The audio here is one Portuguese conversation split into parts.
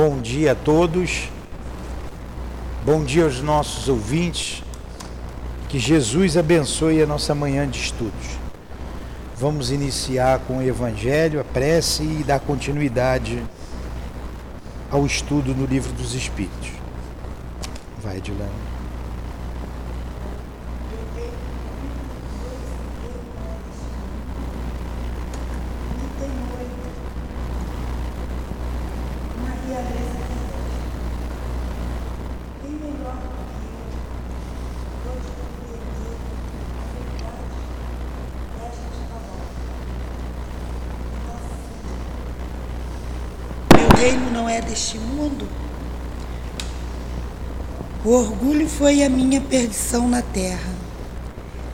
Bom dia a todos. Bom dia aos nossos ouvintes. Que Jesus abençoe a nossa manhã de estudos. Vamos iniciar com o Evangelho, a prece e dar continuidade ao estudo no Livro dos Espíritos. Vai, Dilane. reino não deste mundo. O orgulho foi a minha perdição na terra.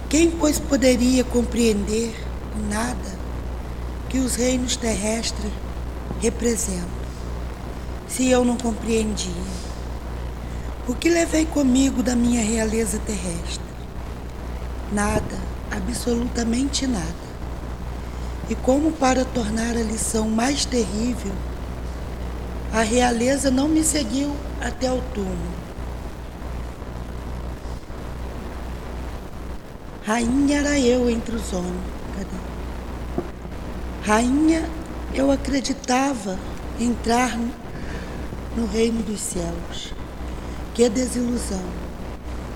Quem, pois, poderia compreender o nada que os reinos terrestres representam, se eu não compreendia? O que levei comigo da minha realeza terrestre? Nada, absolutamente nada. E como para tornar a lição mais terrível, a realeza não me seguiu até o túmulo. Rainha era eu entre os homens. Cadê? Rainha, eu acreditava entrar no reino dos céus. Que desilusão,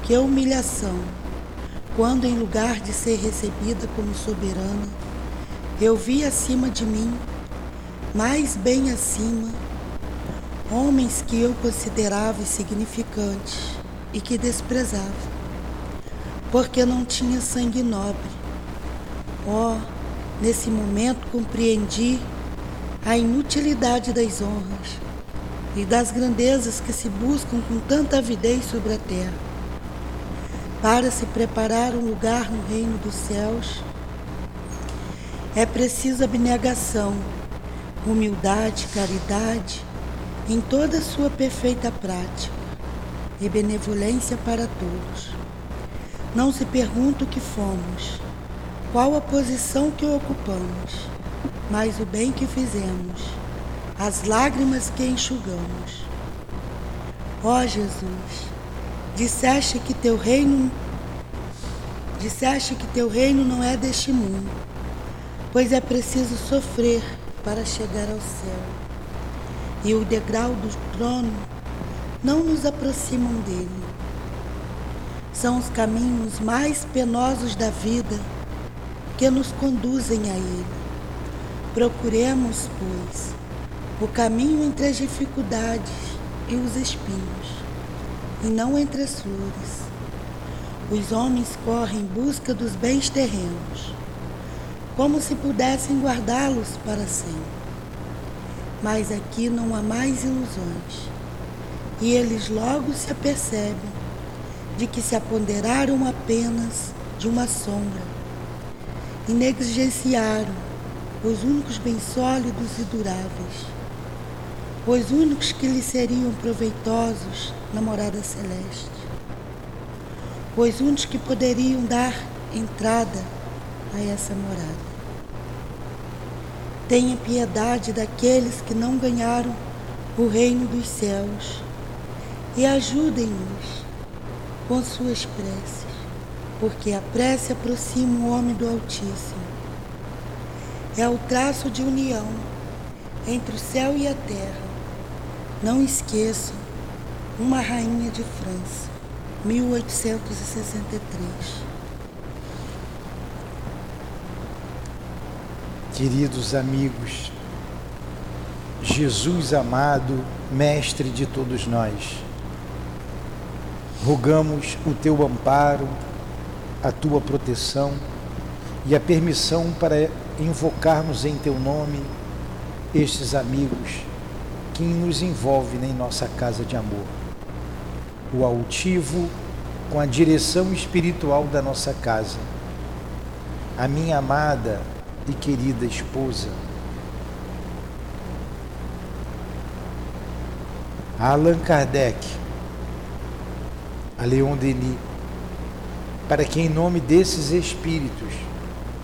que humilhação, quando em lugar de ser recebida como soberana, eu vi acima de mim, mais bem acima, homens que eu considerava insignificantes e que desprezava, porque não tinha sangue nobre. Oh, nesse momento compreendi a inutilidade das honras e das grandezas que se buscam com tanta avidez sobre a terra. Para se preparar um lugar no reino dos céus, é preciso abnegação, humildade, caridade em toda sua perfeita prática e benevolência para todos. Não se pergunta o que fomos, qual a posição que ocupamos, mas o bem que fizemos, as lágrimas que enxugamos. Ó Jesus, disseste que teu reino disseste que teu reino não é deste mundo, pois é preciso sofrer para chegar ao céu e o degrau do trono não nos aproximam dele. São os caminhos mais penosos da vida que nos conduzem a ele. Procuremos, pois, o caminho entre as dificuldades e os espinhos, e não entre as flores. Os homens correm em busca dos bens terrenos, como se pudessem guardá-los para sempre mas aqui não há mais ilusões. E eles logo se apercebem de que se apoderaram apenas de uma sombra e negligenciaram os únicos bens sólidos e duráveis, os únicos que lhes seriam proveitosos na morada celeste, os únicos que poderiam dar entrada a essa morada. Tenha piedade daqueles que não ganharam o reino dos céus e ajudem-nos com suas preces, porque a prece aproxima o homem do Altíssimo. É o traço de união entre o céu e a terra. Não esqueçam, uma rainha de França, 1863. Queridos amigos, Jesus amado, Mestre de todos nós, rogamos o teu amparo, a tua proteção e a permissão para invocarmos em teu nome estes amigos que nos envolvem em nossa casa de amor. O altivo com a direção espiritual da nossa casa. A minha amada e querida esposa. A Allan Kardec, a Leon Denis, para que em nome desses espíritos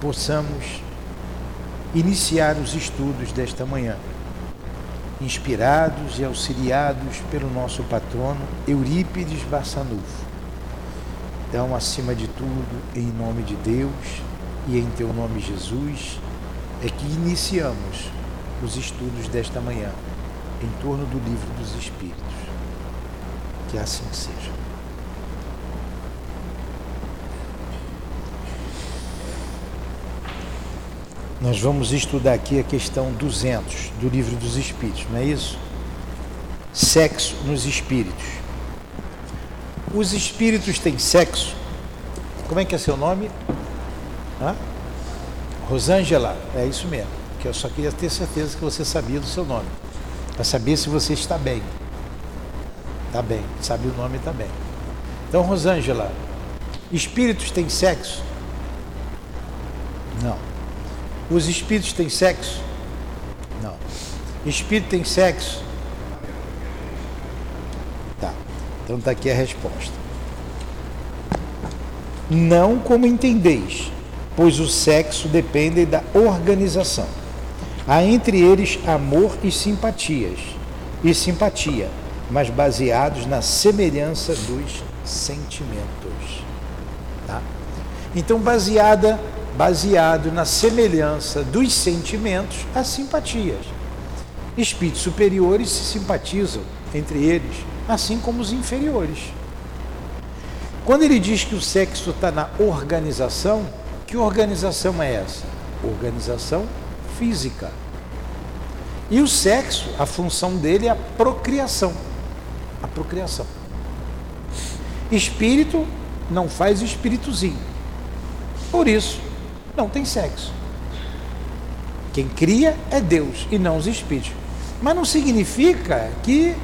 possamos iniciar os estudos desta manhã. inspirados e auxiliados pelo nosso patrono Eurípides Barçanufo. Então, acima de tudo, em nome de Deus e em teu nome, Jesus, é que iniciamos os estudos desta manhã em torno do livro dos Espíritos. Que assim seja. Nós vamos estudar aqui a questão 200 do livro dos Espíritos, não é isso? Sexo nos espíritos. Os espíritos têm sexo? Como é que é seu nome? Hã? Rosângela, é isso mesmo. Que eu só queria ter certeza que você sabia do seu nome. Para saber se você está bem. Está bem, sabe o nome está bem. Então, Rosângela, espíritos têm sexo? Não. Os espíritos têm sexo? Não. Espírito tem sexo? Tá. Então está aqui a resposta. Não como entendeis, pois o sexo depende da organização. Há entre eles amor e simpatias, e simpatia, mas baseados na semelhança dos sentimentos. Tá? Então, baseada baseado na semelhança dos sentimentos às simpatias. Espíritos superiores se simpatizam entre eles, assim como os inferiores. Quando ele diz que o sexo está na organização, que organização é essa? Organização física. E o sexo, a função dele é a procriação. A procriação. Espírito não faz espíritozinho. Por isso, não tem sexo. Quem cria é Deus e não os espíritos. Mas não significa que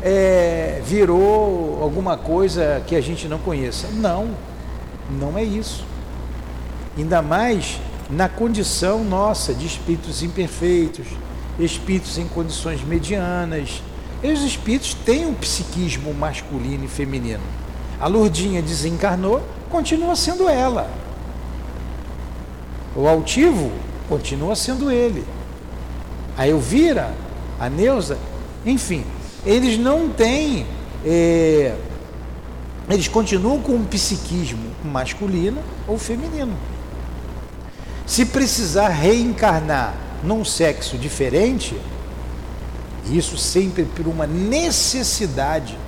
é, virou alguma coisa que a gente não conheça. Não, não é isso. Ainda mais na condição nossa de espíritos imperfeitos, espíritos em condições medianas. E os espíritos têm um psiquismo masculino e feminino. A Lourdinha desencarnou, continua sendo ela. O altivo continua sendo ele. A Elvira, a Neuza, enfim, eles não têm. É, eles continuam com um psiquismo masculino ou feminino. Se precisar reencarnar num sexo diferente, isso sempre por uma necessidade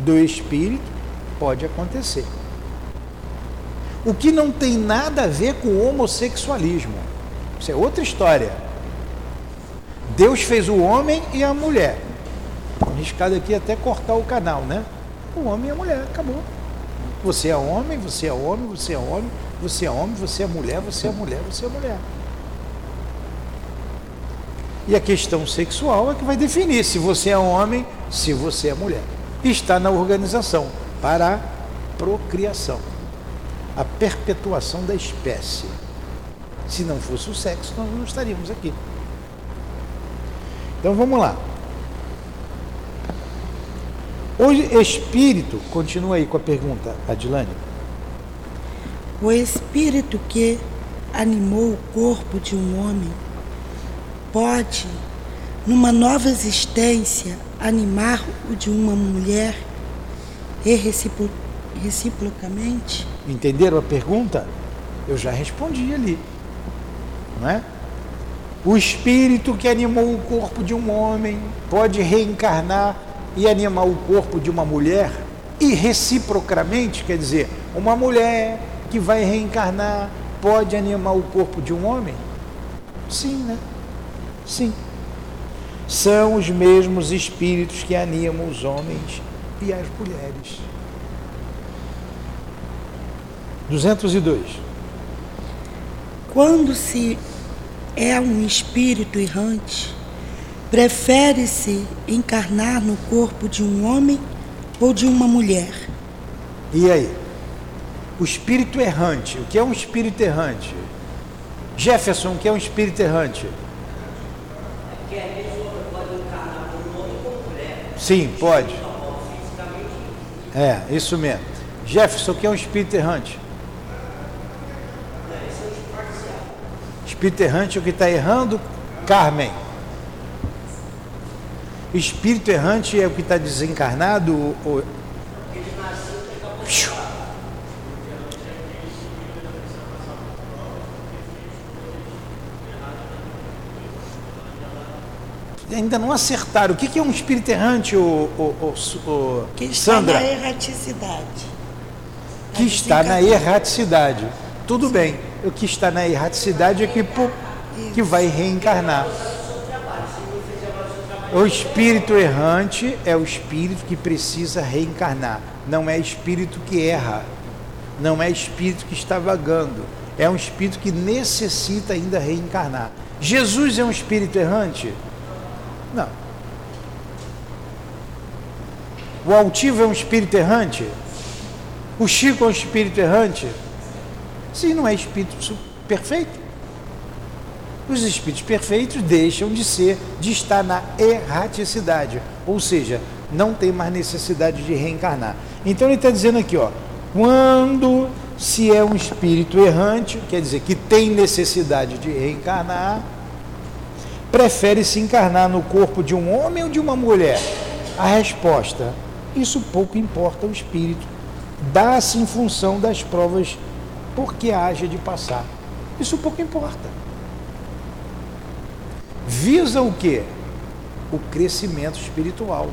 do espírito, pode acontecer. O que não tem nada a ver com o homossexualismo. Isso é outra história. Deus fez o homem e a mulher. Arriscado aqui até cortar o canal, né? O homem e a mulher, acabou. Você é homem, você é homem, você é homem, você é homem, você é mulher, você é mulher, você é mulher. E a questão sexual é que vai definir se você é homem, se você é mulher. Está na organização para a procriação a perpetuação da espécie. Se não fosse o sexo, nós não estaríamos aqui. Então vamos lá. O espírito, continua aí com a pergunta, Adilane. O espírito que animou o corpo de um homem pode, numa nova existência, animar o de uma mulher e reciprocamente? Entenderam a pergunta? Eu já respondi ali. Não é? O espírito que animou o corpo de um homem pode reencarnar e animar o corpo de uma mulher e reciprocamente, quer dizer, uma mulher que vai reencarnar pode animar o corpo de um homem? Sim, né? Sim. São os mesmos espíritos que animam os homens e as mulheres. 202. Quando se é um espírito errante, prefere-se encarnar no corpo de um homem ou de uma mulher? E aí? O espírito errante, o que é um espírito errante? Jefferson, o que é um espírito errante? Sim, pode. É, isso mesmo. Jefferson, o que é um espírito errante? Espírito errante, o que está errando, Carmen. Espírito errante é o que está desencarnado? Ou... Ainda não acertaram. O que é um espírito errante, o, o, o, o que está Sandra? na erraticidade. Que está na erraticidade. Tudo bem. O que está na erraticidade é que, que vai reencarnar. O espírito errante é o espírito que precisa reencarnar. Não é espírito que erra. Não é espírito que está vagando. É um espírito que necessita ainda reencarnar. Jesus é um espírito errante? Não. O altivo é um espírito errante? O Chico é um espírito errante? Sim, não é espírito perfeito. Os espíritos perfeitos deixam de ser, de estar na erraticidade, ou seja, não tem mais necessidade de reencarnar. Então ele está dizendo aqui, ó, quando se é um espírito errante, quer dizer que tem necessidade de reencarnar, prefere se encarnar no corpo de um homem ou de uma mulher? A resposta: isso pouco importa ao espírito. Dá-se em função das provas porque haja de passar. Isso pouco importa visa o quê? O crescimento espiritual,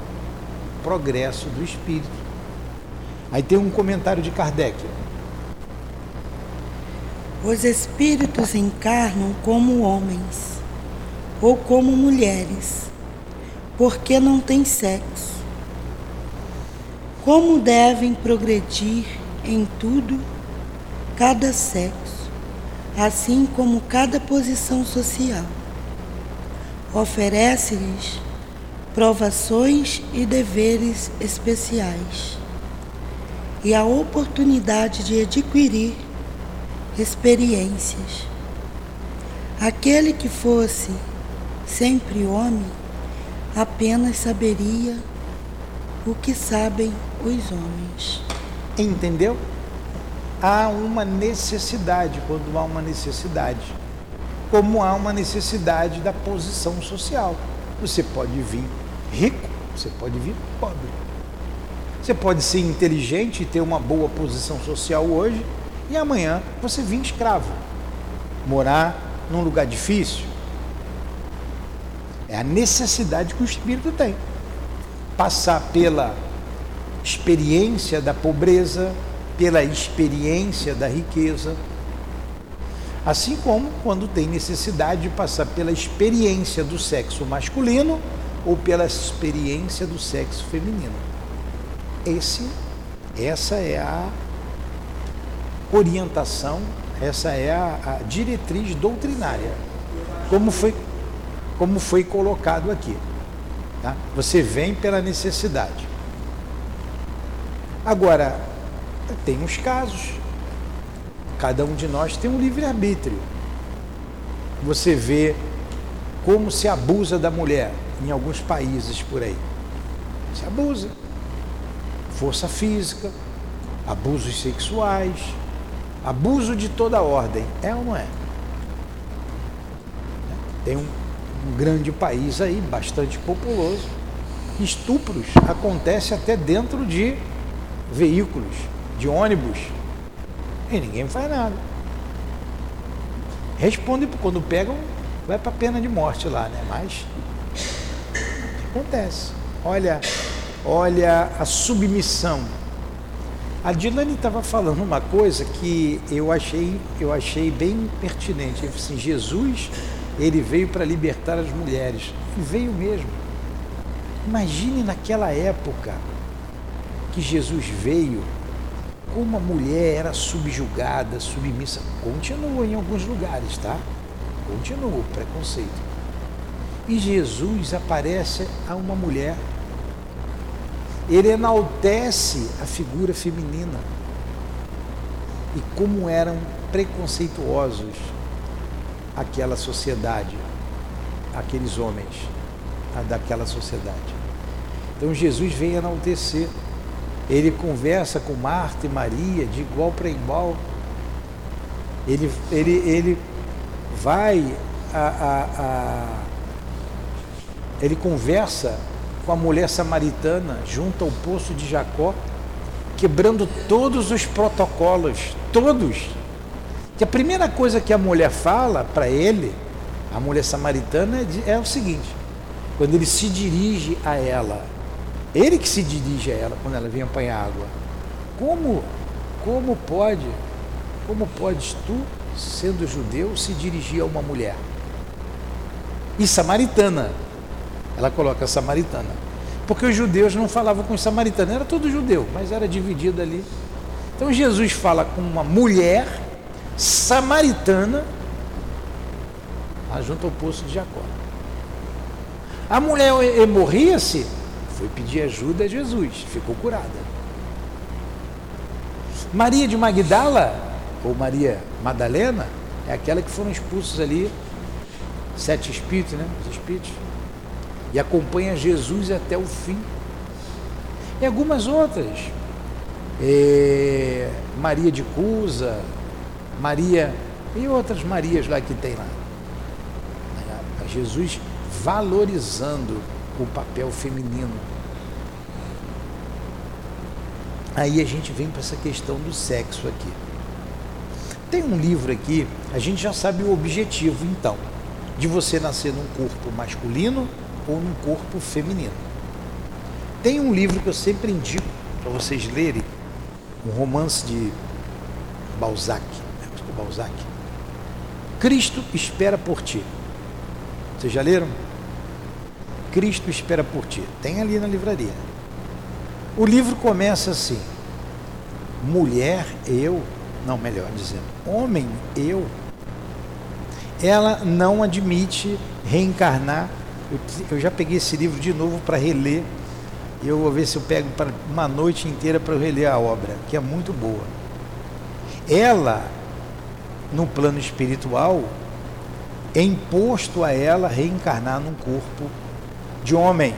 o progresso do espírito. Aí tem um comentário de Kardec. Os espíritos encarnam como homens ou como mulheres, porque não têm sexo. Como devem progredir em tudo cada sexo, assim como cada posição social oferece-lhes provações e deveres especiais e a oportunidade de adquirir experiências. Aquele que fosse sempre homem apenas saberia o que sabem os homens. Entendeu? Há uma necessidade, quando há uma necessidade como há uma necessidade da posição social. Você pode vir rico, você pode vir pobre. Você pode ser inteligente e ter uma boa posição social hoje e amanhã você vir escravo. Morar num lugar difícil. É a necessidade que o espírito tem. Passar pela experiência da pobreza, pela experiência da riqueza, Assim como quando tem necessidade de passar pela experiência do sexo masculino ou pela experiência do sexo feminino. Esse, essa é a orientação, essa é a, a diretriz doutrinária, como foi, como foi colocado aqui. Tá? Você vem pela necessidade. Agora, tem os casos Cada um de nós tem um livre-arbítrio. Você vê como se abusa da mulher em alguns países por aí. Se abusa. Força física, abusos sexuais, abuso de toda ordem. É ou não é? Tem um, um grande país aí, bastante populoso. Estupros acontecem até dentro de veículos, de ônibus e ninguém faz nada. Responde quando pegam, vai para a pena de morte lá, né? Mas acontece. Olha, olha a submissão. A Dilane estava falando uma coisa que eu achei, eu achei bem pertinente. Ele assim, Jesus, ele veio para libertar as mulheres. E veio mesmo. Imagine naquela época que Jesus veio como a mulher era subjugada, submissa, continua em alguns lugares, tá? Continua o preconceito. E Jesus aparece a uma mulher. Ele enaltece a figura feminina. E como eram preconceituosos aquela sociedade, aqueles homens daquela sociedade. Então Jesus vem enaltecer ele conversa com Marta e Maria de igual para igual. Ele, ele, ele vai a, a, a, ele conversa com a mulher samaritana junto ao poço de Jacó, quebrando todos os protocolos, todos. Que a primeira coisa que a mulher fala para ele, a mulher samaritana, é, é o seguinte: quando ele se dirige a ela, ele que se dirige a ela quando ela vem apanhar água. Como, como pode, como podes tu, sendo judeu, se dirigir a uma mulher? E samaritana. Ela coloca samaritana. Porque os judeus não falavam com os samaritanos, era todo judeu, mas era dividido ali. Então Jesus fala com uma mulher samaritana junto ao poço de Jacó. A mulher morria-se, foi pedir ajuda a Jesus, ficou curada. Maria de Magdala, ou Maria Madalena, é aquela que foram expulsos ali, sete espíritos, né? Os espíritos. E acompanha Jesus até o fim. E algumas outras. É, Maria de Cusa, Maria e outras Marias lá que tem lá. Jesus valorizando o papel feminino. Aí a gente vem para essa questão do sexo aqui. Tem um livro aqui, a gente já sabe o objetivo então, de você nascer num corpo masculino ou num corpo feminino. Tem um livro que eu sempre indico para vocês lerem, um romance de Balzac, né? Balzac. Cristo espera por ti. Vocês já leram? Cristo espera por ti. Tem ali na livraria. O livro começa assim: mulher, eu, não, melhor dizendo, homem, eu. Ela não admite reencarnar. Eu, eu já peguei esse livro de novo para reler. Eu vou ver se eu pego para uma noite inteira para reler a obra, que é muito boa. Ela, no plano espiritual, é imposto a ela reencarnar num corpo de homem.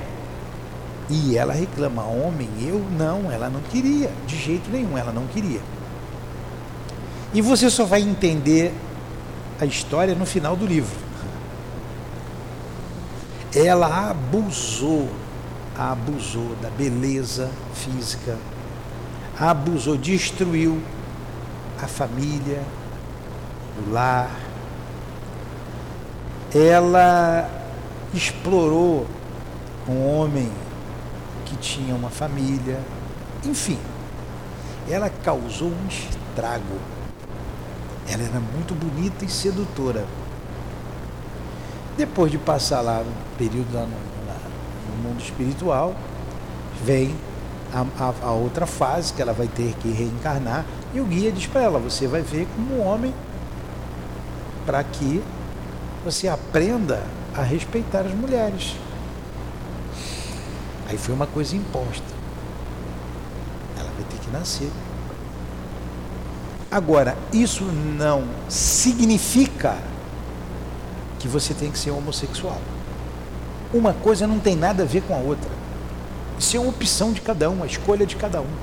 E ela reclama, homem, eu não, ela não queria, de jeito nenhum, ela não queria. E você só vai entender a história no final do livro. Ela abusou, abusou da beleza física, abusou, destruiu a família, o lar, ela explorou um homem que tinha uma família, enfim, ela causou um estrago. Ela era muito bonita e sedutora. Depois de passar lá um período lá no, no mundo espiritual, vem a, a, a, outra fase que ela vai ter que reencarnar e o guia diz para ela: você vai ver como um homem para que você aprenda a respeitar as mulheres. Aí foi uma coisa imposta. Ela vai ter que nascer. Agora, isso não significa que você tem que ser homossexual. Uma coisa não tem nada a ver com a outra. Isso é uma opção de cada um, a escolha de cada um.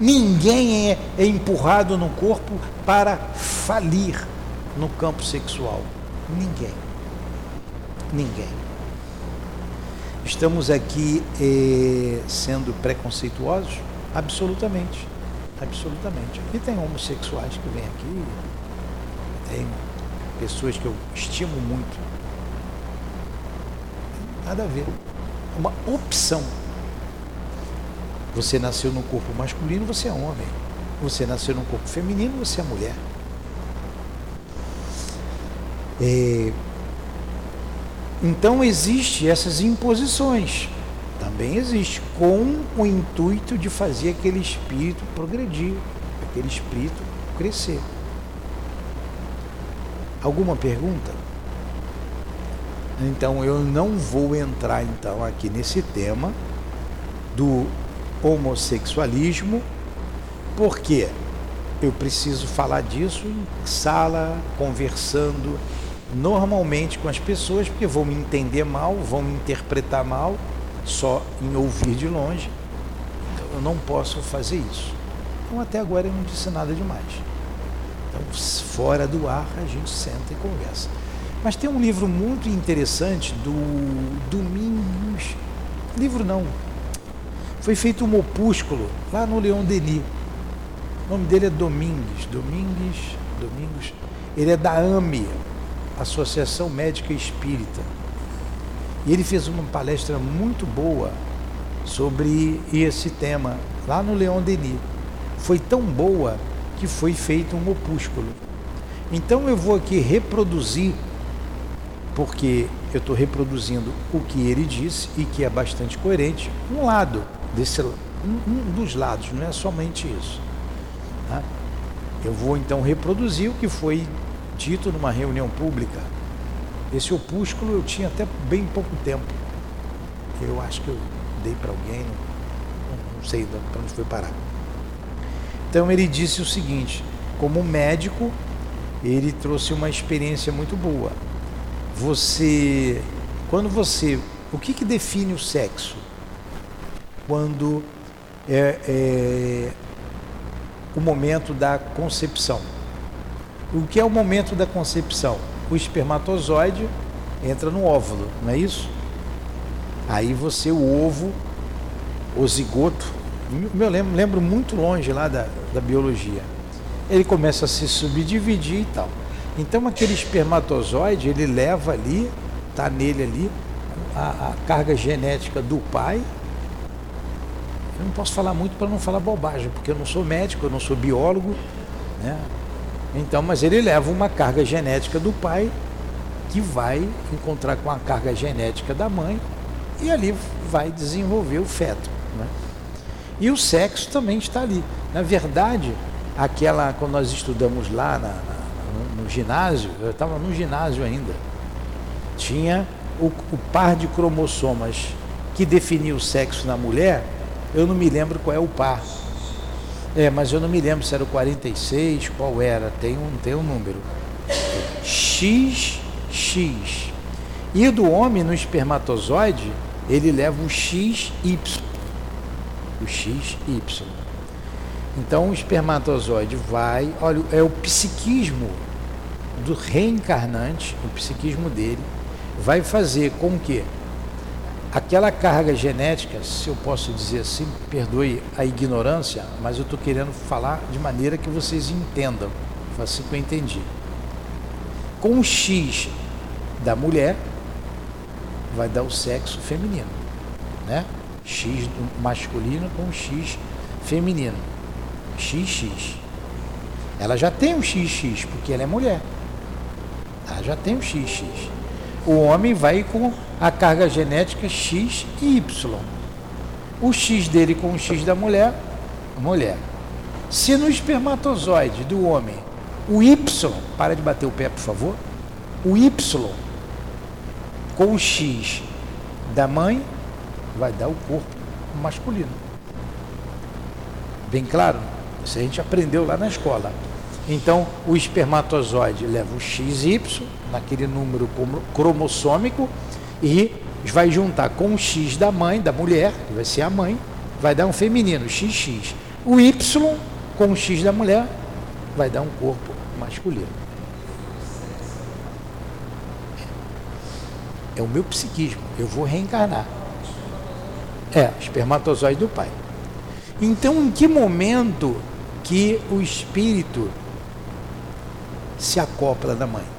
Ninguém é, é empurrado no corpo para falir no campo sexual? Ninguém. Ninguém. Estamos aqui eh, sendo preconceituosos? Absolutamente. Absolutamente. E tem homossexuais que vêm aqui, tem pessoas que eu estimo muito. Nada a ver. É uma opção. Você nasceu num corpo masculino, você é homem. Você nasceu num corpo feminino, você é mulher. É, então existe essas imposições, também existe, com o intuito de fazer aquele espírito progredir, aquele espírito crescer. Alguma pergunta? Então eu não vou entrar então aqui nesse tema do homossexualismo, porque eu preciso falar disso em sala, conversando, normalmente com as pessoas, porque vão me entender mal, vão me interpretar mal, só em ouvir de longe. Então eu não posso fazer isso. Então até agora eu não disse nada demais. Então, fora do ar, a gente senta e conversa. Mas tem um livro muito interessante do Domingos. Livro não. Foi feito um opúsculo lá no Leão Denis. O nome dele é Domingues. Domingues. Domingos. Ele é da AME, Associação Médica Espírita. E ele fez uma palestra muito boa sobre esse tema lá no Leão Denis. Foi tão boa que foi feito um opúsculo. Então eu vou aqui reproduzir, porque eu estou reproduzindo o que ele disse e que é bastante coerente, um lado desse um, dos lados, não é somente isso. Tá? Eu vou então reproduzir o que foi dito numa reunião pública. Esse opúsculo eu tinha até bem pouco tempo. Eu acho que eu dei para alguém, não, sei para onde foi parar. Então ele disse o seguinte: como médico, ele trouxe uma experiência muito boa. Você, quando você, o que, que define o sexo? Quando é, é o momento da concepção. O que é o momento da concepção? O espermatozoide entra no óvulo, não é isso? Aí você, o ovo, o zigoto, eu lembro, lembro muito longe lá da, da biologia. Ele começa a se subdividir e tal. Então aquele espermatozoide, ele leva ali, está nele ali, a, a carga genética do pai eu não posso falar muito para não falar bobagem, porque eu não sou médico, eu não sou biólogo, né? Então, mas ele leva uma carga genética do pai que vai encontrar com a carga genética da mãe e ali vai desenvolver o feto. Né? E o sexo também está ali. Na verdade, aquela quando nós estudamos lá na, na, no, ginásio, eu estava no ginásio ainda, tinha o, o par de cromossomas que definia o sexo na mulher eu não me lembro qual é o par. É, mas eu não me lembro se era o 46, qual era, tem um, tem um número. XX. E do homem no espermatozoide, ele leva o XY. O XY. Então o espermatozoide vai, olha, é o psiquismo do reencarnante, o psiquismo dele, vai fazer com que aquela carga genética, se eu posso dizer assim, perdoe a ignorância, mas eu estou querendo falar de maneira que vocês entendam, foi assim que eu entendi. Com o X da mulher, vai dar o sexo feminino, né? X masculino com X feminino. XX. Ela já tem o XX, porque ela é mulher. Ela já tem o XX. O homem vai com a carga genética X e Y. O X dele com o X da mulher, mulher. Se no espermatozoide do homem o Y, para de bater o pé, por favor, o Y com o X da mãe vai dar o corpo masculino. Bem claro? Isso a gente aprendeu lá na escola. Então, o espermatozoide leva o XY, naquele número cromossômico, e vai juntar com o X da mãe, da mulher, que vai ser a mãe, vai dar um feminino, XX. O Y com o X da mulher vai dar um corpo masculino. É o meu psiquismo, eu vou reencarnar. É, espermatozoide do pai. Então, em que momento que o espírito se acopla da mãe?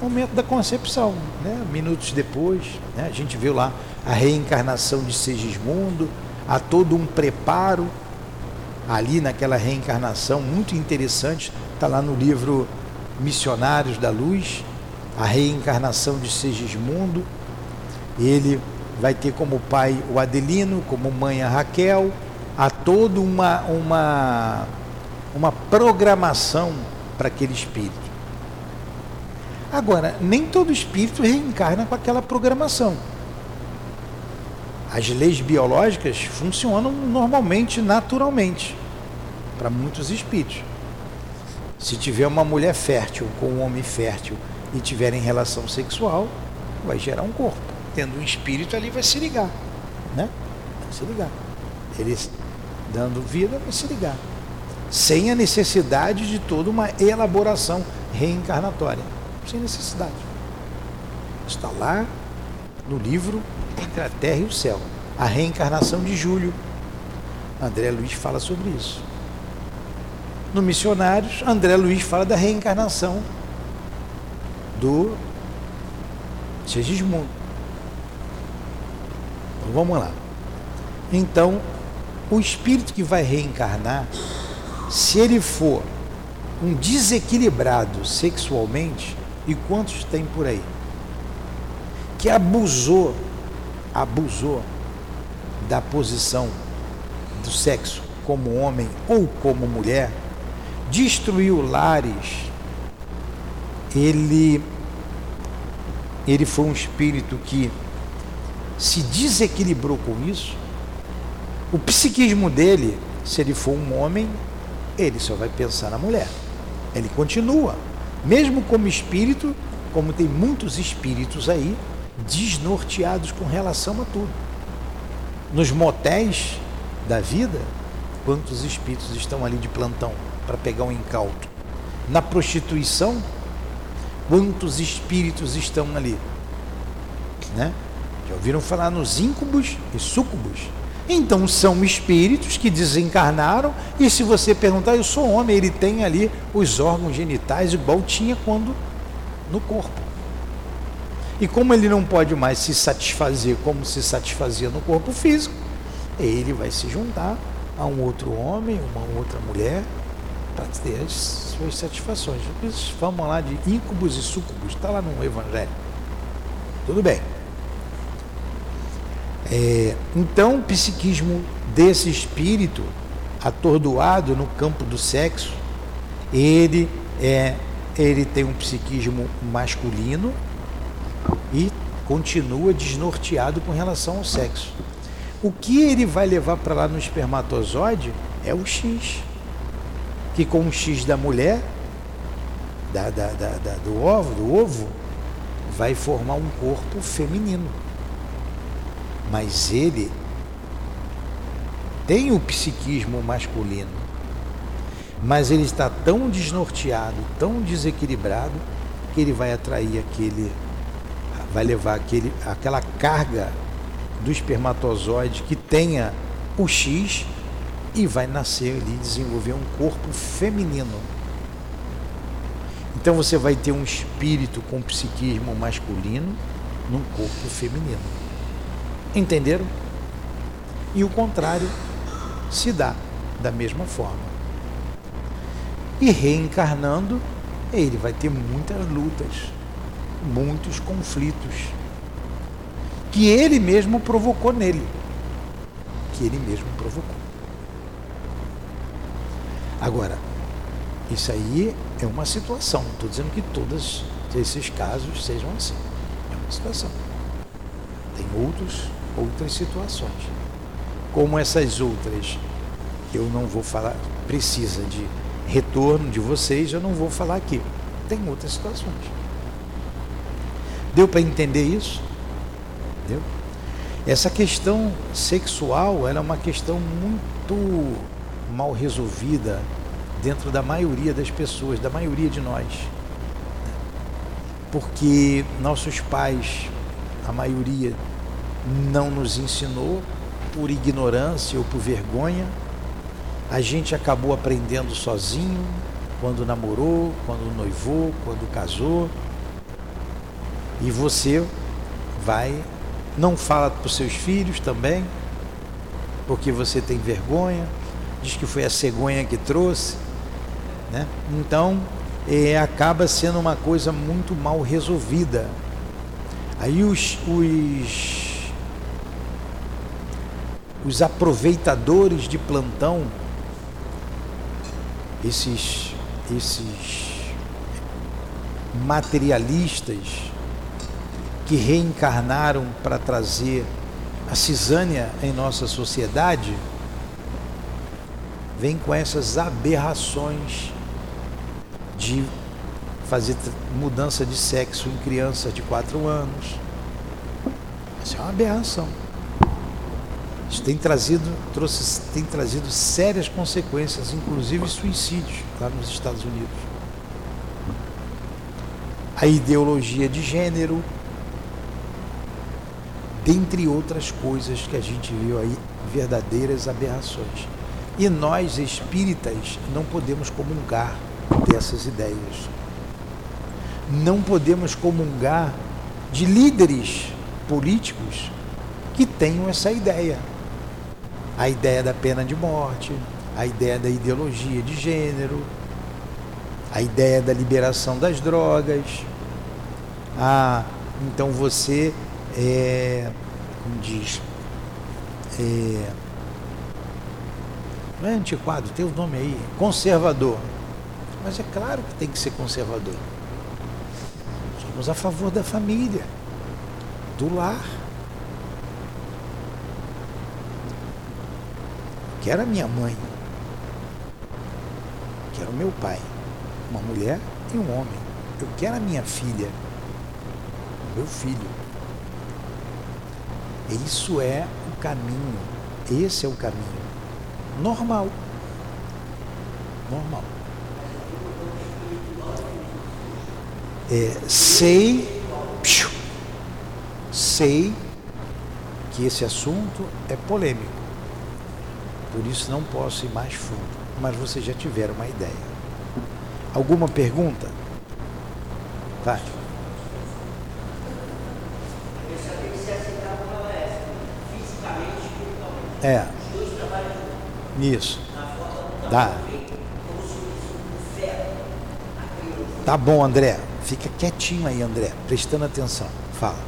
Momento da concepção, né? minutos depois, né? a gente viu lá a reencarnação de Segismundo, há todo um preparo ali naquela reencarnação muito interessante, está lá no livro Missionários da Luz, a reencarnação de Segismundo, ele vai ter como pai o Adelino, como mãe a Raquel, há toda uma, uma, uma programação para aquele espírito. Agora, nem todo espírito reencarna com aquela programação. As leis biológicas funcionam normalmente, naturalmente, para muitos espíritos. Se tiver uma mulher fértil com um homem fértil e tiverem relação sexual, vai gerar um corpo. Tendo um espírito ali, vai se ligar. Né? Vai se ligar. Ele dando vida, vai se ligar. Sem a necessidade de toda uma elaboração reencarnatória sem necessidade. Está lá no livro Entre a Terra e o Céu, a reencarnação de Júlio. André Luiz fala sobre isso. No Missionários, André Luiz fala da reencarnação do Segismundo. Então vamos lá. Então, o espírito que vai reencarnar, se ele for um desequilibrado sexualmente, e quantos tem por aí? Que abusou, abusou da posição do sexo como homem ou como mulher, destruiu lares, ele ele foi um espírito que se desequilibrou com isso. O psiquismo dele, se ele for um homem, ele só vai pensar na mulher. Ele continua, mesmo como espírito, como tem muitos espíritos aí, desnorteados com relação a tudo. Nos motéis da vida, quantos espíritos estão ali de plantão para pegar um incauto? Na prostituição, quantos espíritos estão ali? Né? Já ouviram falar nos íncubos e súcubos? Então são espíritos que desencarnaram e se você perguntar, eu sou homem, ele tem ali os órgãos genitais igual tinha quando no corpo. E como ele não pode mais se satisfazer como se satisfazia no corpo físico, ele vai se juntar a um outro homem, uma outra mulher, para ter as suas satisfações. Vamos lá de íncubos e súcubos, está lá no Evangelho. Tudo bem. É, então, o psiquismo desse espírito atordoado no campo do sexo, ele é ele tem um psiquismo masculino e continua desnorteado com relação ao sexo. O que ele vai levar para lá no espermatozoide é o X, que com o X da mulher, da, da, da, do ovo, do ovo, vai formar um corpo feminino. Mas ele tem o psiquismo masculino, mas ele está tão desnorteado, tão desequilibrado, que ele vai atrair aquele, vai levar aquele, aquela carga do espermatozoide que tenha o X e vai nascer ali, desenvolver um corpo feminino. Então você vai ter um espírito com psiquismo masculino num corpo feminino. Entenderam? E o contrário se dá da mesma forma. E reencarnando, ele vai ter muitas lutas, muitos conflitos que ele mesmo provocou nele. Que ele mesmo provocou. Agora, isso aí é uma situação. Não estou dizendo que todos esses casos sejam assim. É uma situação. Tem outros, outras situações. Como essas outras, eu não vou falar, precisa de retorno de vocês, eu não vou falar aqui. Tem outras situações. Deu para entender isso? Entendeu? Essa questão sexual ela é uma questão muito mal resolvida dentro da maioria das pessoas, da maioria de nós. Porque nossos pais, a maioria, não nos ensinou por ignorância ou por vergonha. A gente acabou aprendendo sozinho, quando namorou, quando noivou, quando casou. E você vai não fala para os seus filhos também, porque você tem vergonha, diz que foi a cegonha que trouxe. Né? Então, é, acaba sendo uma coisa muito mal resolvida. Aí os, os, os aproveitadores de plantão, esses, esses materialistas, que reencarnaram para trazer a cisânia em nossa sociedade, vem com essas aberrações de fazer mudança de sexo em crianças de 4 anos. Isso é uma aberração. Isso tem trazido, trouxe, tem trazido sérias consequências, inclusive suicídios lá nos Estados Unidos. a ideologia de gênero, dentre outras coisas que a gente viu aí, verdadeiras aberrações. E nós, espíritas, não podemos comungar dessas ideias. Não podemos comungar de líderes políticos que tenham essa ideia. A ideia da pena de morte, a ideia da ideologia de gênero, a ideia da liberação das drogas. Ah, então você é, como diz, é, não é antiquado, tem o nome aí, conservador. Mas é claro que tem que ser conservador. Somos a favor da família, do lar. Quero a minha mãe. Quero o meu pai. Uma mulher e um homem. Eu quero a minha filha. Meu filho. Isso é o caminho. Esse é o caminho. Normal. Normal. É, sei, sei que esse assunto é polêmico. Por isso não posso ir mais fundo. Mas vocês já tiveram uma ideia. Alguma pergunta? Tá. É. Isso. Dá. Tá bom, André. Fica quietinho aí, André, prestando atenção. Fala.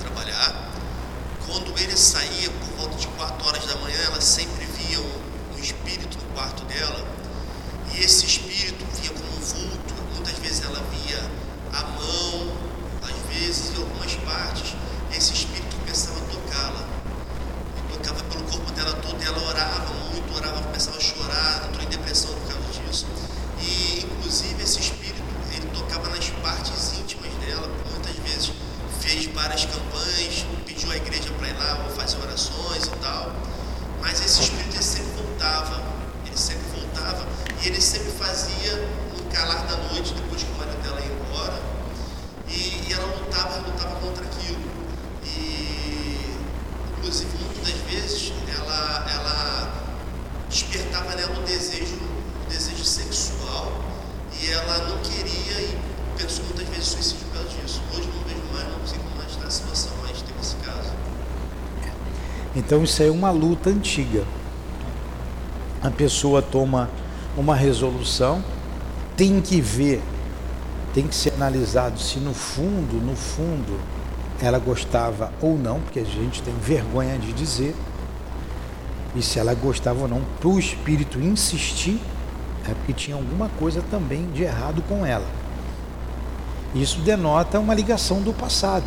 Então isso é uma luta antiga. A pessoa toma uma resolução, tem que ver, tem que ser analisado se no fundo, no fundo, ela gostava ou não, porque a gente tem vergonha de dizer, e se ela gostava ou não, para o espírito insistir, é porque tinha alguma coisa também de errado com ela. Isso denota uma ligação do passado.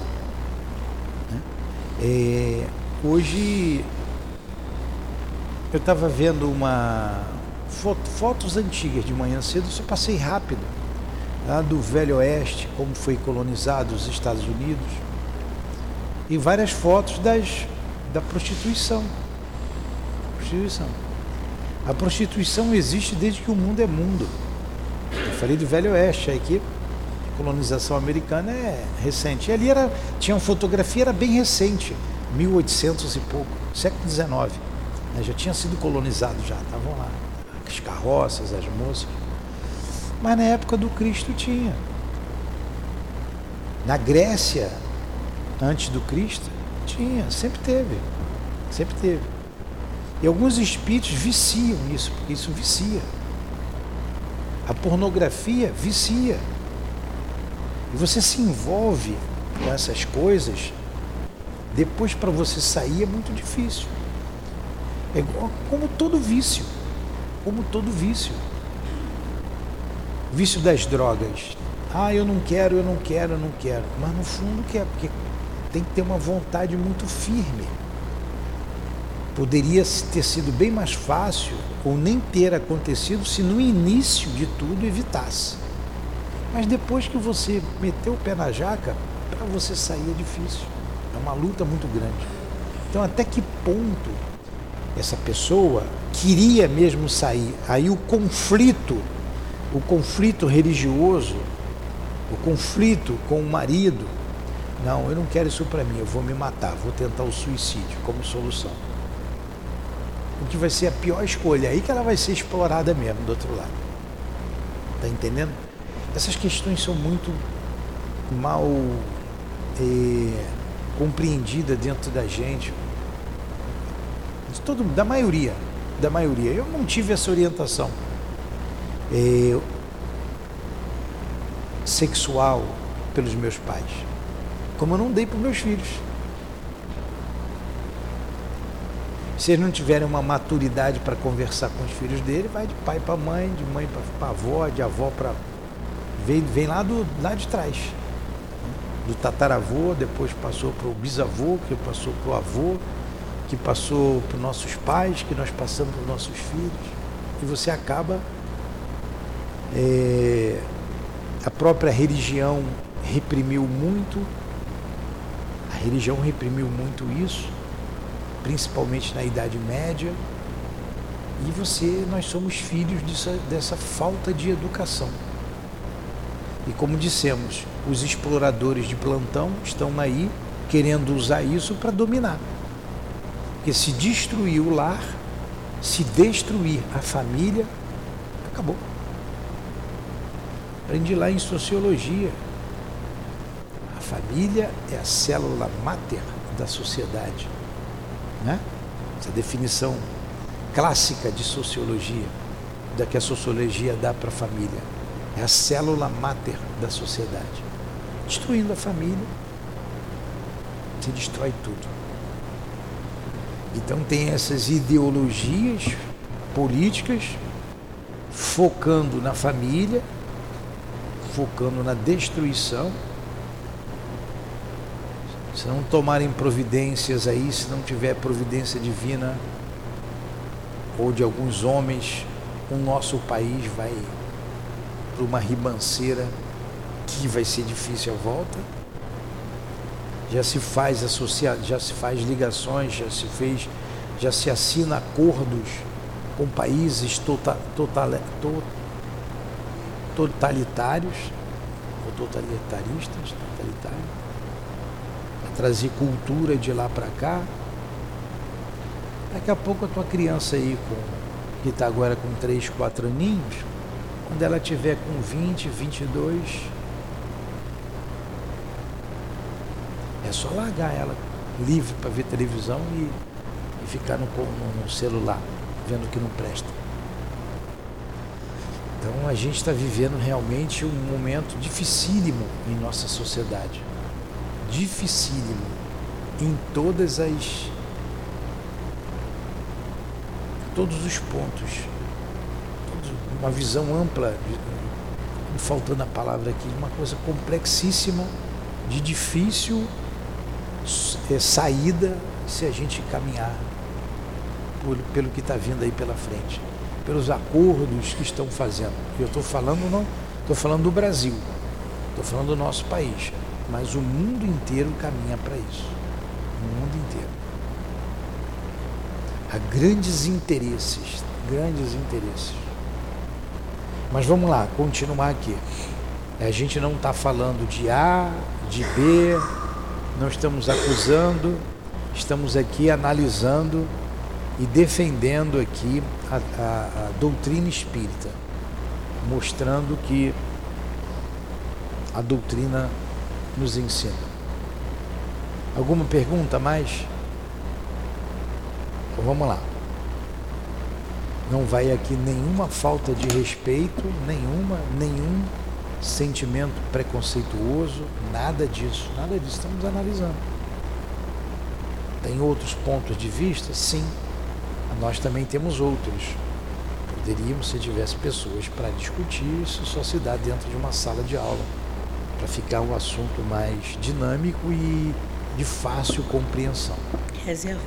Né? É, Hoje eu estava vendo uma foto, fotos antigas de manhã cedo, só passei rápido, lá do Velho Oeste, como foi colonizado os Estados Unidos, e várias fotos das, da prostituição. prostituição. A prostituição existe desde que o mundo é mundo. Eu falei do Velho Oeste, a colonização americana é recente. E ali era, tinha uma fotografia, era bem recente 1800 e pouco, século XIX. Né? Já tinha sido colonizado já, estavam lá. As carroças, as moças. Mas na época do Cristo tinha. Na Grécia, antes do Cristo, tinha, sempre teve. Sempre teve. E alguns espíritos viciam isso, porque isso vicia. A pornografia vicia. E você se envolve com essas coisas, depois para você sair é muito difícil. É como todo vício. Como todo vício. Vício das drogas. Ah, eu não quero, eu não quero, eu não quero. Mas no fundo quer, porque tem que ter uma vontade muito firme. Poderia ter sido bem mais fácil ou nem ter acontecido se no início de tudo evitasse. Mas depois que você meteu o pé na jaca, para você sair é difícil. É uma luta muito grande. Então, até que ponto essa pessoa queria mesmo sair? Aí o conflito, o conflito religioso, o conflito com o marido, não, eu não quero isso para mim, eu vou me matar, vou tentar o suicídio como solução. O que vai ser a pior escolha, aí que ela vai ser explorada mesmo do outro lado. Tá entendendo? Essas questões são muito mal é, compreendidas dentro da gente. Todo, da maioria. Da maioria. Eu não tive essa orientação sexual pelos meus pais. Como eu não dei para os meus filhos. Se eles não tiverem uma maturidade para conversar com os filhos dele, vai de pai para mãe, de mãe para avó, de avó para Vem, vem lá, do, lá de trás. Do tataravô, depois passou para o bisavô, que passou para o avô, que passou para os nossos pais, que nós passamos para os nossos filhos. E você acaba. É, a própria religião reprimiu muito, a religião reprimiu muito isso, principalmente na Idade Média. E você, nós somos filhos dessa, dessa falta de educação. E como dissemos, os exploradores de plantão estão aí querendo usar isso para dominar. Porque se destruir o lar, se destruir a família, acabou. Aprendi lá em sociologia. A família é a célula máter da sociedade. Né? Essa definição clássica de sociologia, da que a sociologia dá para a família. É a célula máter da sociedade. Destruindo a família, se destrói tudo. Então tem essas ideologias políticas focando na família, focando na destruição. Se não tomarem providências aí, se não tiver providência divina ou de alguns homens, o nosso país vai para uma ribanceira que vai ser difícil a volta. Já se faz associado, já se faz ligações, já se fez, já se assina acordos com países tota, total, to, totalitários ou totalitaristas, totalitários, para trazer cultura de lá para cá. Daqui a pouco a tua criança aí com, que está agora com 3, 4 aninhos, quando ela tiver com 20, 22, é só largar ela livre para ver televisão e, e ficar no, no, no celular, vendo que não presta. Então a gente está vivendo realmente um momento dificílimo em nossa sociedade. Dificílimo em todas as. todos os pontos uma visão ampla, faltando a palavra aqui, uma coisa complexíssima, de difícil saída se a gente caminhar por, pelo que está vindo aí pela frente, pelos acordos que estão fazendo. Eu estou falando não, estou falando do Brasil, estou falando do nosso país, mas o mundo inteiro caminha para isso, o mundo inteiro. Há grandes interesses, grandes interesses. Mas vamos lá, continuar aqui. A gente não está falando de A, de B, não estamos acusando, estamos aqui analisando e defendendo aqui a, a, a doutrina espírita, mostrando que a doutrina nos ensina. Alguma pergunta mais? Então vamos lá. Não vai aqui nenhuma falta de respeito, nenhuma, nenhum sentimento preconceituoso, nada disso, nada disso, estamos analisando. Tem outros pontos de vista? Sim. Nós também temos outros. Poderíamos, se tivesse pessoas para discutir, isso só se dá dentro de uma sala de aula, para ficar um assunto mais dinâmico e de fácil compreensão. Reservado.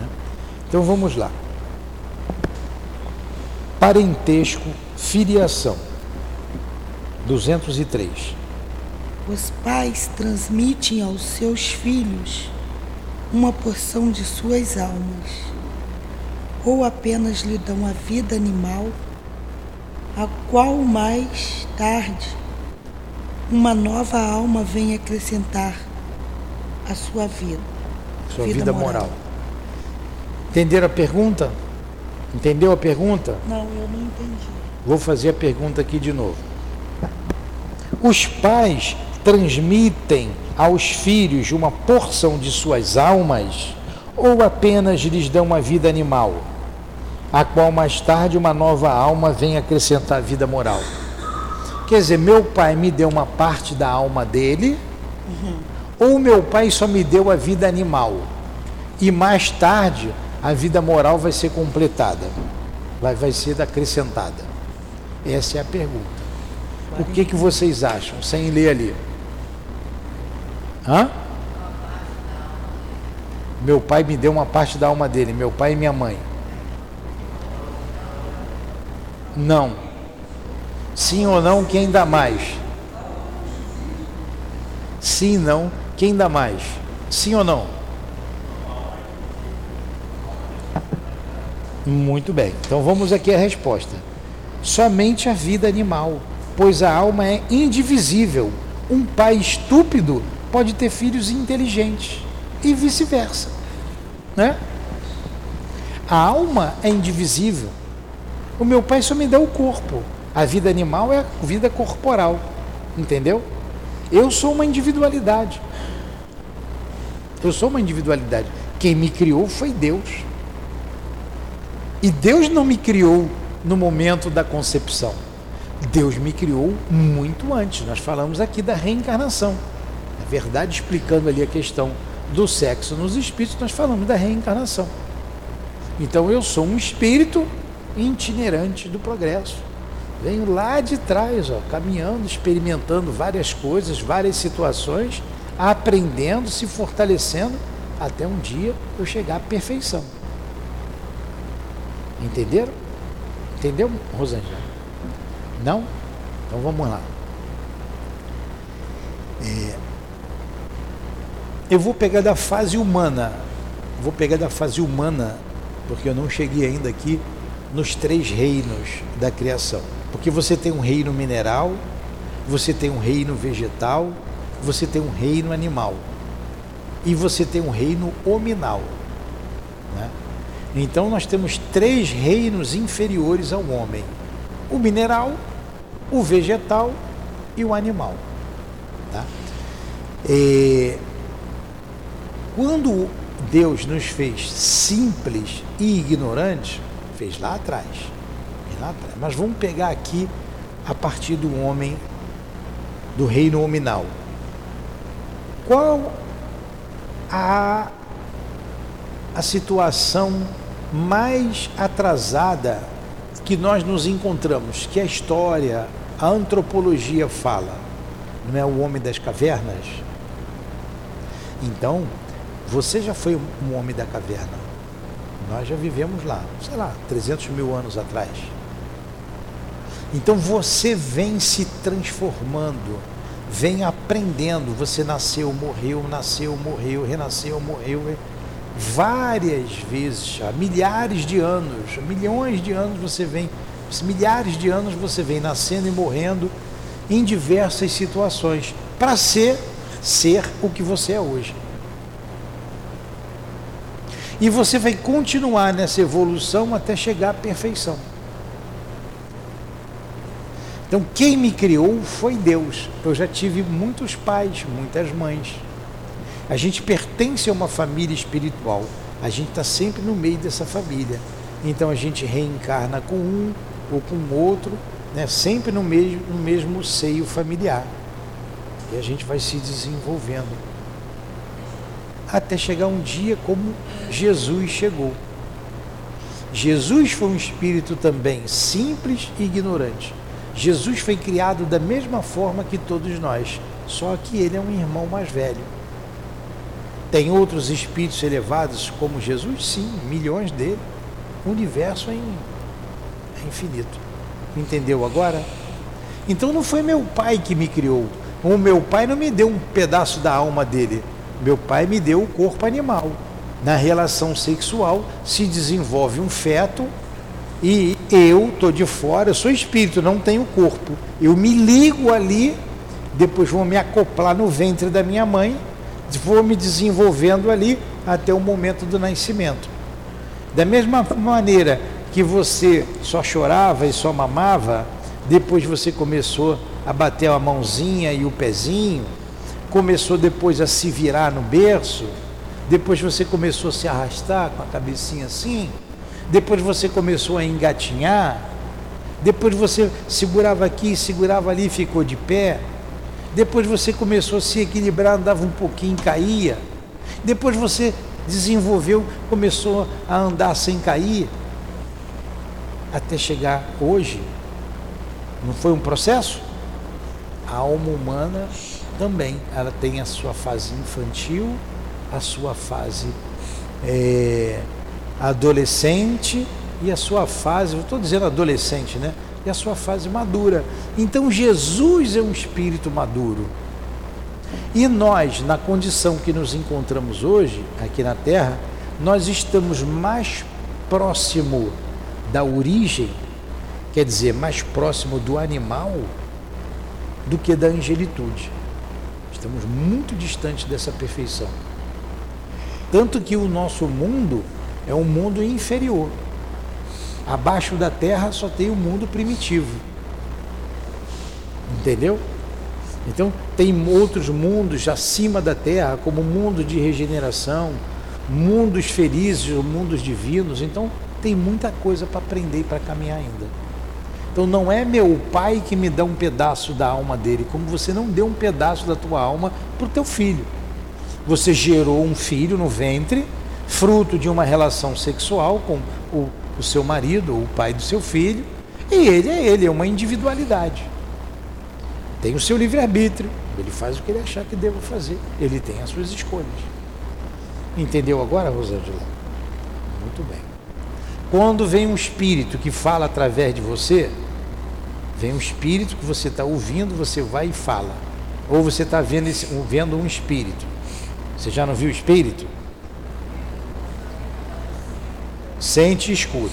Né? Então vamos lá. Parentesco, filiação. 203. Os pais transmitem aos seus filhos uma porção de suas almas, ou apenas lhe dão a vida animal, a qual mais tarde uma nova alma vem acrescentar a sua vida. Sua vida, vida moral. moral. Entenderam a pergunta? Entendeu a pergunta? Não, eu não entendi. Vou fazer a pergunta aqui de novo. Os pais transmitem aos filhos uma porção de suas almas ou apenas lhes dão uma vida animal, a qual mais tarde uma nova alma vem acrescentar vida moral? Quer dizer, meu pai me deu uma parte da alma dele, uhum. ou meu pai só me deu a vida animal e mais tarde a vida moral vai ser completada, vai, vai ser acrescentada? Essa é a pergunta. O que, que vocês acham, sem ler ali? Hã? Meu pai me deu uma parte da alma dele, meu pai e minha mãe. Não. Sim ou não, quem dá mais? Sim, não, quem dá mais? Sim ou não? Muito bem. Então vamos aqui a resposta. Somente a vida animal, pois a alma é indivisível. Um pai estúpido pode ter filhos inteligentes e vice-versa, né? A alma é indivisível. O meu pai só me dá o corpo. A vida animal é a vida corporal, entendeu? Eu sou uma individualidade. Eu sou uma individualidade. Quem me criou foi Deus. E Deus não me criou no momento da concepção. Deus me criou muito antes. Nós falamos aqui da reencarnação verdade, explicando ali a questão do sexo nos espíritos, nós falamos da reencarnação. Então eu sou um espírito itinerante do progresso. Venho lá de trás, ó, caminhando, experimentando várias coisas, várias situações, aprendendo, se fortalecendo, até um dia eu chegar à perfeição. Entenderam? Entendeu, Rosângela? Não? Então vamos lá. É, eu vou pegar da fase humana. Vou pegar da fase humana, porque eu não cheguei ainda aqui nos três reinos da criação. Porque você tem um reino mineral, você tem um reino vegetal, você tem um reino animal e você tem um reino hominal. Né? Então nós temos três reinos inferiores ao homem: o mineral, o vegetal e o animal. Tá? E quando Deus nos fez simples e ignorantes, fez lá atrás. Fez lá atrás. Mas vamos pegar aqui a partir do homem do reino hominal. Qual a, a situação mais atrasada que nós nos encontramos, que a história, a antropologia fala? Não é o homem das cavernas? Então, você já foi um homem da caverna. Nós já vivemos lá, sei lá, 300 mil anos atrás. Então você vem se transformando, vem aprendendo. Você nasceu, morreu, nasceu, morreu, renasceu, morreu. Várias vezes, há milhares de anos, milhões de anos você vem, milhares de anos você vem nascendo e morrendo em diversas situações para ser ser o que você é hoje. E você vai continuar nessa evolução até chegar à perfeição. Então, quem me criou foi Deus. Eu já tive muitos pais, muitas mães. A gente pertence a uma família espiritual. A gente está sempre no meio dessa família. Então, a gente reencarna com um ou com outro né, sempre no mesmo, no mesmo seio familiar. E a gente vai se desenvolvendo. Até chegar um dia como Jesus chegou. Jesus foi um espírito também simples e ignorante. Jesus foi criado da mesma forma que todos nós, só que ele é um irmão mais velho. Tem outros espíritos elevados como Jesus? Sim, milhões dele. O universo é, é infinito. Entendeu agora? Então não foi meu pai que me criou. O meu pai não me deu um pedaço da alma dele. Meu pai me deu o corpo animal. Na relação sexual se desenvolve um feto e eu estou de fora, eu sou espírito, não tenho corpo. Eu me ligo ali, depois vou me acoplar no ventre da minha mãe, vou me desenvolvendo ali até o momento do nascimento. Da mesma maneira que você só chorava e só mamava, depois você começou a bater a mãozinha e o pezinho, começou depois a se virar no berço, depois você começou a se arrastar com a cabecinha assim, depois você começou a engatinhar, depois você segurava aqui, segurava ali ficou de pé, depois você começou a se equilibrar, andava um pouquinho, caía, depois você desenvolveu, começou a andar sem cair, até chegar hoje. Não foi um processo? A alma humana também, ela tem a sua fase infantil, a sua fase é, adolescente e a sua fase, estou dizendo adolescente, né? E a sua fase madura. Então Jesus é um espírito maduro. E nós, na condição que nos encontramos hoje, aqui na Terra, nós estamos mais próximo da origem, quer dizer, mais próximo do animal, do que da angelitude. Estamos muito distantes dessa perfeição. Tanto que o nosso mundo é um mundo inferior. Abaixo da terra só tem o mundo primitivo. Entendeu? Então, tem outros mundos acima da terra, como o mundo de regeneração, mundos felizes, mundos divinos. Então, tem muita coisa para aprender e para caminhar ainda. Então, não é meu pai que me dá um pedaço da alma dele, como você não deu um pedaço da tua alma para o teu filho. Você gerou um filho no ventre fruto de uma relação sexual com o, o seu marido, ou o pai do seu filho, e ele é ele, é uma individualidade. Tem o seu livre-arbítrio, ele faz o que ele achar que deva fazer, ele tem as suas escolhas. Entendeu agora, Rosângela? Muito bem. Quando vem um espírito que fala através de você, vem um espírito que você está ouvindo, você vai e fala. Ou você está vendo, vendo um espírito. Você já não viu o espírito? Sente e escuta.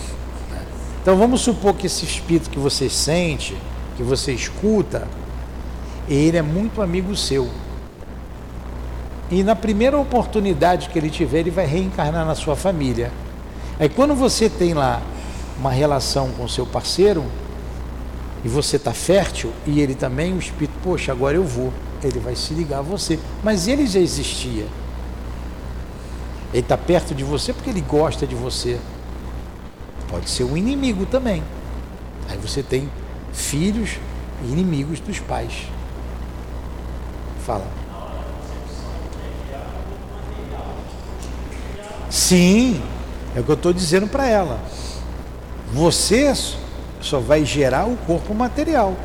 Então vamos supor que esse espírito que você sente, que você escuta, ele é muito amigo seu. E na primeira oportunidade que ele tiver, ele vai reencarnar na sua família. Aí quando você tem lá uma relação com seu parceiro, e você está fértil, e ele também, o espírito, poxa, agora eu vou. Ele vai se ligar a você. Mas ele já existia. Ele está perto de você porque ele gosta de você. Pode ser um inimigo também. Aí você tem filhos e inimigos dos pais. Fala. Sim, é o que eu estou dizendo para ela. Você só vai gerar o corpo material.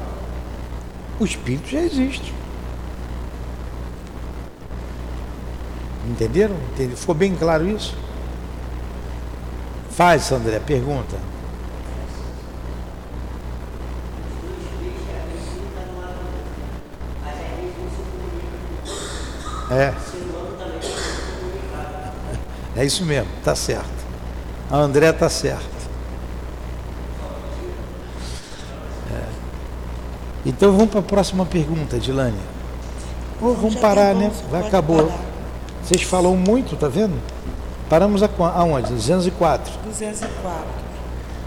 O espírito já existe. Entenderam? Ficou bem claro isso? Faz, André, pergunta. É. É isso mesmo, tá certo. A André tá certo. É. Então vamos para a próxima pergunta, Dilane. Oh, vamos parar, né? Vai acabou. Vocês falam muito, tá vendo? Paramos a, aonde? 204. 204.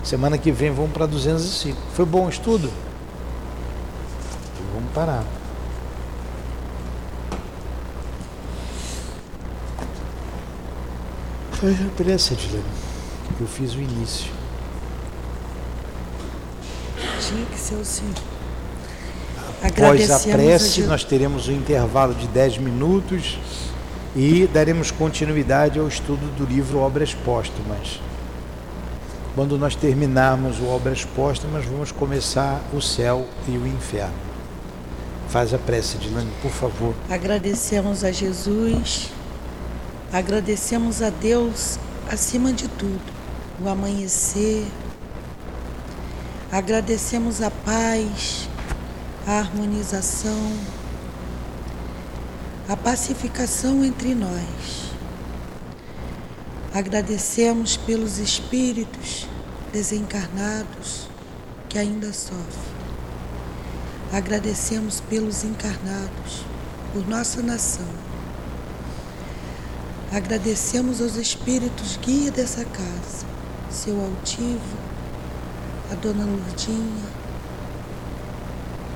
Semana que vem vamos para 205. Foi bom o estudo? Vamos parar. Foi Dilene. Eu fiz o início. dia que seu Senhor. Após a prece, a nós teremos um intervalo de 10 minutos e daremos continuidade ao estudo do livro Obras Póstumas. Quando nós terminarmos o Obras Póstumas, vamos começar o céu e o inferno. Faz a prece, Dilane, por favor. Agradecemos a Jesus, agradecemos a Deus acima de tudo, o amanhecer, agradecemos a paz, a harmonização, a pacificação entre nós. Agradecemos pelos espíritos desencarnados que ainda sofrem. Agradecemos pelos encarnados, por nossa nação. Agradecemos aos espíritos guia dessa casa, seu altivo, a dona Lourdinha,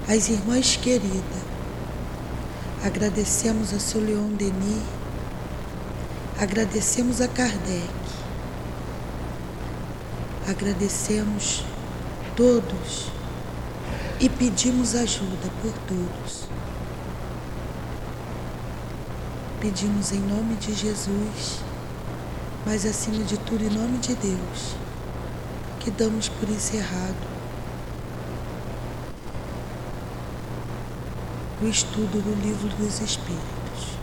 as irmãs queridas. Agradecemos a seu Leon Denis, agradecemos a Kardec, agradecemos todos e pedimos ajuda por todos. Pedimos em nome de Jesus, mas acima de tudo em nome de Deus, que damos por encerrado o estudo do livro dos Espíritos.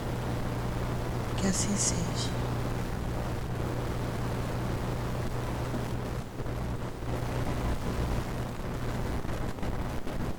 Que assim seja.